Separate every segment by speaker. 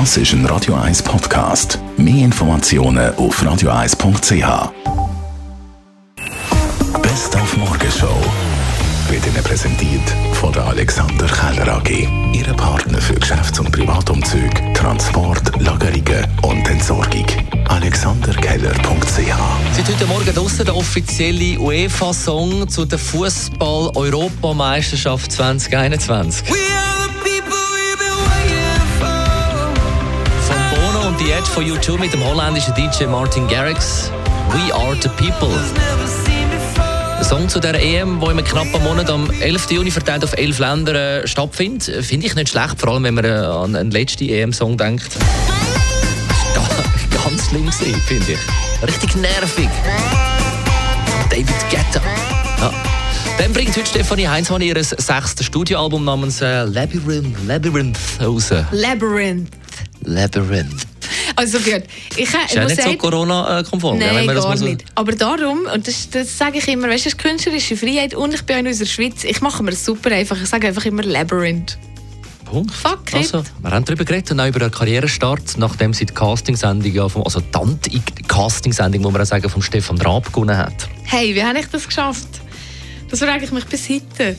Speaker 1: Das ist ein Radio 1 Podcast. Mehr Informationen auf radio1.ch. Best auf Morgenshow wird Ihnen präsentiert von der Alexander Keller AG. Ihre Partner für Geschäfts- und Privatumzüge, Transport, Lagerungen und Entsorgung. AlexanderKeller.ch
Speaker 2: Seit heute Morgen draussen der offizielle UEFA-Song zu der Fußball-Europameisterschaft 2021. Von Die Edge von U2 mit dem holländischen DJ Martin Garrix. We are the people. Der Song zu der EM, der in knapp einem Monat am 11. Juni verteilt auf elf Länder äh, stattfindet, finde ich nicht schlecht, vor allem wenn man äh, an einen letzten EM-Song denkt. Ga- Ganz schlimm gewesen, finde ich. Richtig nervig. David Guetta. Ja. Dann bringt heute Stefanie Heinzmann ihr sechstes Studioalbum namens äh, Labyrinth, Labyrinth raus.
Speaker 3: Labyrinth.
Speaker 2: Labyrinth.
Speaker 3: Also gut, ich, äh,
Speaker 2: Ist ja nicht so Corona-konform, gell, wenn man das
Speaker 3: gar
Speaker 2: so...
Speaker 3: nicht. Aber darum, und das, das sage ich immer, weißt du, das ist künstlerische Freiheit und ich bin in unserer Schweiz. Ich mache mir super einfach. Ich sage einfach immer Labyrinth.
Speaker 2: Punkt.
Speaker 3: Fuck it.
Speaker 2: Also, wir haben darüber geredet und auch über den Karrierestart, nachdem sie die Castingsendung, ja vom, also die Anti-Casting-Sendung, muss man auch sagen, von Stefan Raab gewonnen hat.
Speaker 3: Hey, wie habe ich das geschafft? Das frage ich mich bis heute.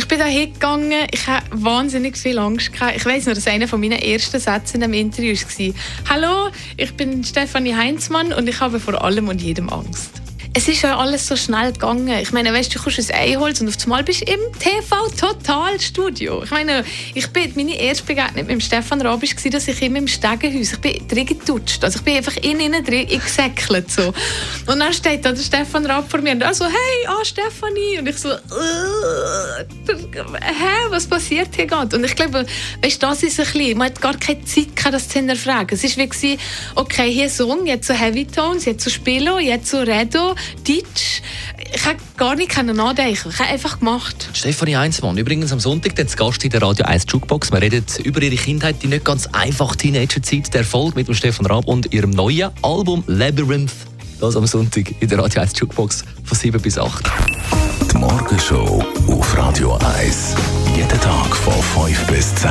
Speaker 3: Ich bin da hingegangen, ich hatte wahnsinnig viel Angst. Gehabt. Ich weiß noch, dass einer von meinen ersten Sätze in einem Interview war: Hallo, ich bin Stefanie Heinzmann und ich habe vor allem und jedem Angst. Es ist ja alles so schnell gegangen. Ich meine, weißt, du kommst ins Einholz und auf einmal bist du im TV-Total-Studio. Ich meine, ich bin, meine erste Begegnung mit Stefan Raab war, dass ich ihm im Stegenhaus, ich bin drin getutscht. Also ich bin einfach in innen drin gesäckelt. So. Und dann steht da der Stefan Raab vor mir und so, hey, ah, Stefanie. Und ich so, hä, was passiert hier gerade? Und ich glaube, weißt, das ist ein bisschen, man hat gar keine Zeit gehabt, das zu hinterfragen. Es war wie, okay, hier Song, jetzt so Heavy Tones, jetzt so Spilo, jetzt so Redo, Deutsch. Ich habe gar nicht nachdenken. Ich habe einfach gemacht.
Speaker 2: Stefanie Heinzmann, übrigens am Sonntag der Gast in der Radio 1 Jukebox. Wir reden über ihre Kindheit, die nicht ganz einfach Teenagerzeit, der Erfolg mit dem Stefan Raab und ihrem neuen Album Labyrinth. Das am Sonntag in der Radio 1 Jukebox von 7 bis 8.
Speaker 1: Die Morgenshow auf Radio 1. Jeden Tag von 5 bis 10.